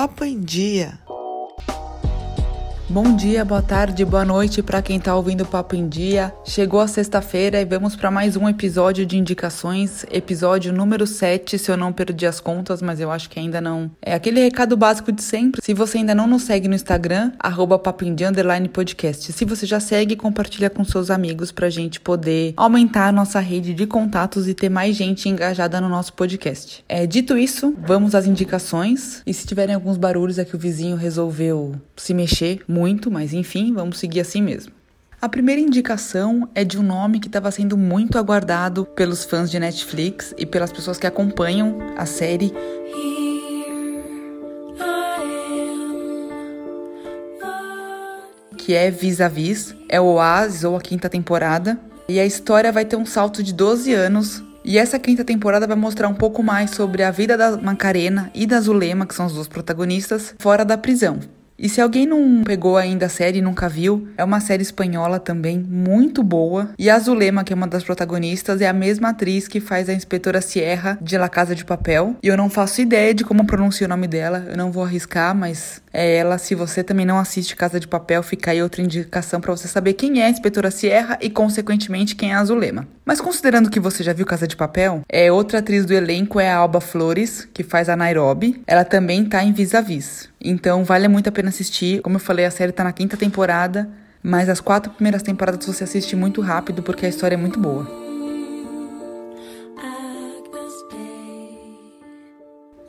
Papo em Dia. Bom dia, boa tarde, boa noite para quem tá ouvindo o Papo em Dia. Chegou a sexta-feira e vamos para mais um episódio de indicações, episódio número 7, se eu não perdi as contas, mas eu acho que ainda não. É aquele recado básico de sempre. Se você ainda não nos segue no Instagram, arroba podcast. Se você já segue, compartilha com seus amigos pra gente poder aumentar a nossa rede de contatos e ter mais gente engajada no nosso podcast. É, dito isso, vamos às indicações. E se tiverem alguns barulhos é que o vizinho resolveu se mexer muito, mas enfim, vamos seguir assim mesmo. A primeira indicação é de um nome que estava sendo muito aguardado pelos fãs de Netflix e pelas pessoas que acompanham a série. Que é Vis a Vis, é o Oasis ou a quinta temporada. E a história vai ter um salto de 12 anos e essa quinta temporada vai mostrar um pouco mais sobre a vida da Macarena e da Zulema, que são os dois protagonistas, fora da prisão. E se alguém não pegou ainda a série e nunca viu, é uma série espanhola também muito boa. E a Zulema, que é uma das protagonistas, é a mesma atriz que faz a inspetora Sierra de La Casa de Papel. E eu não faço ideia de como pronuncia o nome dela, eu não vou arriscar, mas é ela. Se você também não assiste Casa de Papel, fica aí outra indicação para você saber quem é a inspetora Sierra e, consequentemente, quem é a Zulema. Mas considerando que você já viu Casa de Papel, é outra atriz do elenco é a Alba Flores, que faz a Nairobi. Ela também tá em Vis a Vis. Então vale muito a pena assistir. Como eu falei, a série tá na quinta temporada, mas as quatro primeiras temporadas você assiste muito rápido porque a história é muito boa.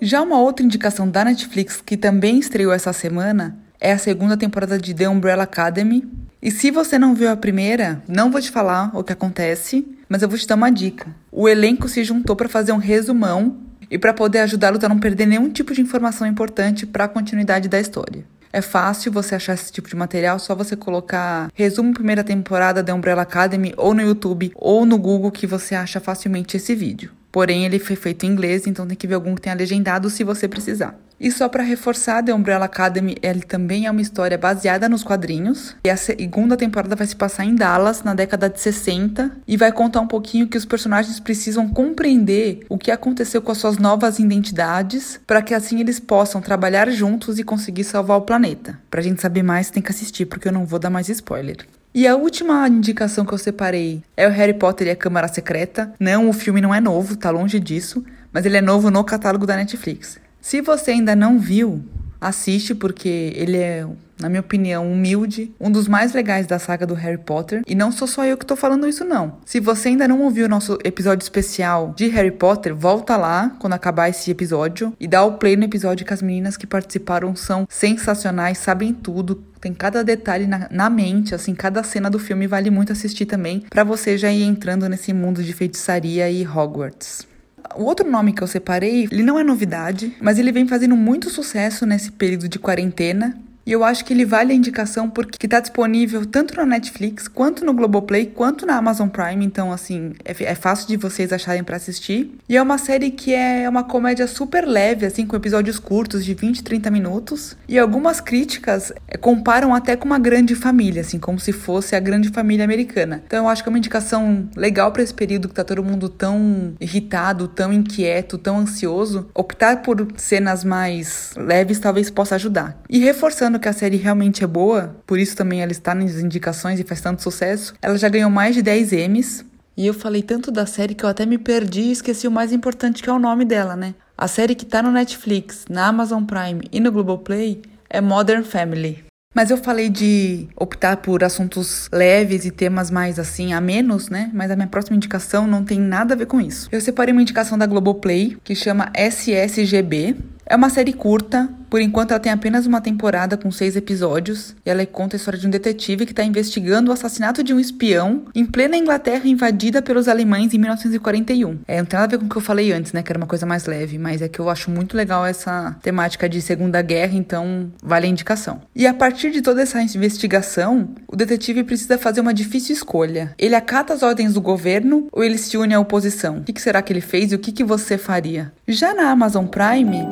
Já uma outra indicação da Netflix que também estreou essa semana é a segunda temporada de The Umbrella Academy. E se você não viu a primeira, não vou te falar o que acontece, mas eu vou te dar uma dica. O elenco se juntou para fazer um resumão e para poder ajudá-los a não perder nenhum tipo de informação importante para a continuidade da história. É fácil você achar esse tipo de material, só você colocar resumo primeira temporada da Umbrella Academy ou no YouTube ou no Google que você acha facilmente esse vídeo. Porém, ele foi feito em inglês, então tem que ver algum que tenha legendado se você precisar. E só para reforçar, The Umbrella Academy, ele também é uma história baseada nos quadrinhos. E a segunda temporada vai se passar em Dallas, na década de 60, e vai contar um pouquinho que os personagens precisam compreender o que aconteceu com as suas novas identidades, para que assim eles possam trabalhar juntos e conseguir salvar o planeta. Pra gente saber mais, tem que assistir, porque eu não vou dar mais spoiler. E a última indicação que eu separei é o Harry Potter e a Câmara Secreta. Não, o filme não é novo, tá longe disso, mas ele é novo no catálogo da Netflix. Se você ainda não viu, assiste porque ele é na minha opinião, humilde, um dos mais legais da saga do Harry Potter. E não sou só eu que tô falando isso, não. Se você ainda não ouviu o nosso episódio especial de Harry Potter, volta lá quando acabar esse episódio e dá o play no episódio que as meninas que participaram são sensacionais, sabem tudo, tem cada detalhe na, na, mente, assim, cada cena do filme vale muito assistir também, para você já ir entrando nesse mundo de feitiçaria e Hogwarts. O outro nome que eu separei, ele não é novidade, mas ele vem fazendo muito sucesso nesse período de quarentena, e eu acho que ele vale a indicação porque está disponível tanto na Netflix, quanto no Globoplay, quanto na Amazon Prime. Então, assim, é, é fácil de vocês acharem para assistir. E é uma série que é uma comédia super leve, assim, com episódios curtos de 20, 30 minutos. E algumas críticas é, comparam até com uma grande família, assim, como se fosse a grande família americana. Então, eu acho que é uma indicação legal para esse período que tá todo mundo tão irritado, tão inquieto, tão ansioso. Optar por cenas mais leves talvez possa ajudar. E reforçando que a série realmente é boa, por isso também ela está nas indicações e faz tanto sucesso, ela já ganhou mais de 10 M's. E eu falei tanto da série que eu até me perdi e esqueci o mais importante que é o nome dela, né? A série que tá no Netflix, na Amazon Prime e no Globoplay é Modern Family. Mas eu falei de optar por assuntos leves e temas mais assim, a menos, né? Mas a minha próxima indicação não tem nada a ver com isso. Eu separei uma indicação da Globoplay que chama SSGB. É uma série curta, por enquanto ela tem apenas uma temporada com seis episódios, e ela conta a história de um detetive que está investigando o assassinato de um espião em plena Inglaterra invadida pelos alemães em 1941. É, não tem nada a ver com o que eu falei antes, né, que era uma coisa mais leve, mas é que eu acho muito legal essa temática de Segunda Guerra, então vale a indicação. E a partir de toda essa investigação, o detetive precisa fazer uma difícil escolha. Ele acata as ordens do governo ou ele se une à oposição? O que, será que ele fez e o que você faria? Já na Amazon Prime,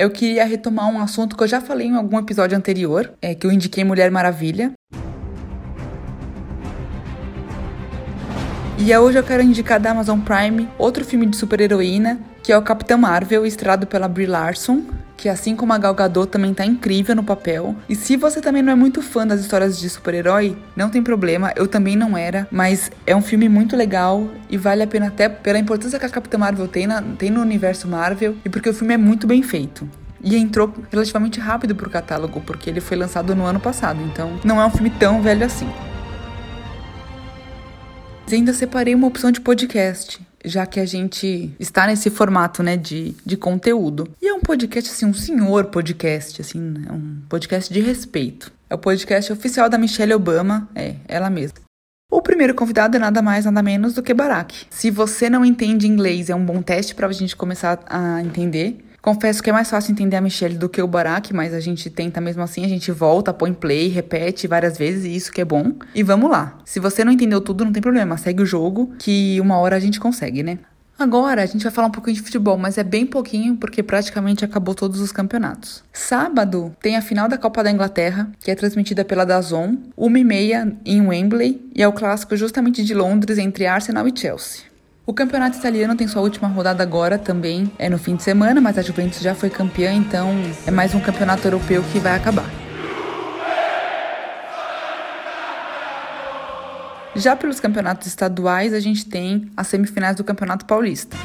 eu queria retomar um assunto que eu já falei em algum episódio anterior, é que eu indiquei Mulher Maravilha. E hoje eu quero indicar da Amazon Prime outro filme de super-heroína, que é o Capitão Marvel, estrado pela Brie Larson, que assim como a Gal Gadot também tá incrível no papel. E se você também não é muito fã das histórias de super-herói, não tem problema, eu também não era, mas é um filme muito legal e vale a pena até pela importância que a Capitã Marvel tem, na, tem no universo Marvel e porque o filme é muito bem feito. E entrou relativamente rápido pro catálogo, porque ele foi lançado no ano passado, então não é um filme tão velho assim. Ainda separei uma opção de podcast já que a gente está nesse formato, né, de, de conteúdo. E é um podcast, assim, um senhor podcast, assim, é um podcast de respeito. É o podcast oficial da Michelle Obama, é, ela mesma. O primeiro convidado é nada mais, nada menos do que Barack. Se você não entende inglês, é um bom teste para a gente começar a entender. Confesso que é mais fácil entender a Michelle do que o Barack, mas a gente tenta mesmo assim, a gente volta, põe play, repete várias vezes, e isso que é bom. E vamos lá. Se você não entendeu tudo, não tem problema, segue o jogo, que uma hora a gente consegue, né? Agora a gente vai falar um pouquinho de futebol, mas é bem pouquinho porque praticamente acabou todos os campeonatos. Sábado tem a final da Copa da Inglaterra, que é transmitida pela Dazon, 1h30 em Wembley, e é o clássico justamente de Londres entre Arsenal e Chelsea. O campeonato italiano tem sua última rodada agora também, é no fim de semana, mas a Juventus já foi campeã, então é mais um campeonato europeu que vai acabar. Já pelos campeonatos estaduais, a gente tem as semifinais do Campeonato Paulista.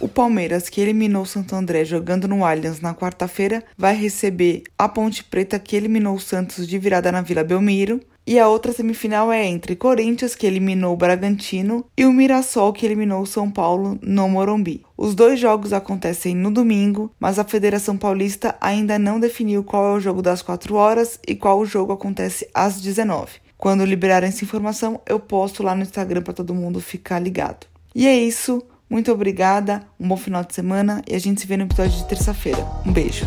O Palmeiras, que eliminou o Santo André jogando no Allianz na quarta-feira, vai receber a Ponte Preta, que eliminou o Santos de virada na Vila Belmiro. E a outra semifinal é entre Corinthians, que eliminou o Bragantino, e o Mirassol, que eliminou o São Paulo no Morumbi. Os dois jogos acontecem no domingo, mas a Federação Paulista ainda não definiu qual é o jogo das 4 horas e qual o jogo acontece às 19. Quando liberarem essa informação, eu posto lá no Instagram para todo mundo ficar ligado. E é isso. Muito obrigada, um bom final de semana e a gente se vê no episódio de terça-feira. Um beijo.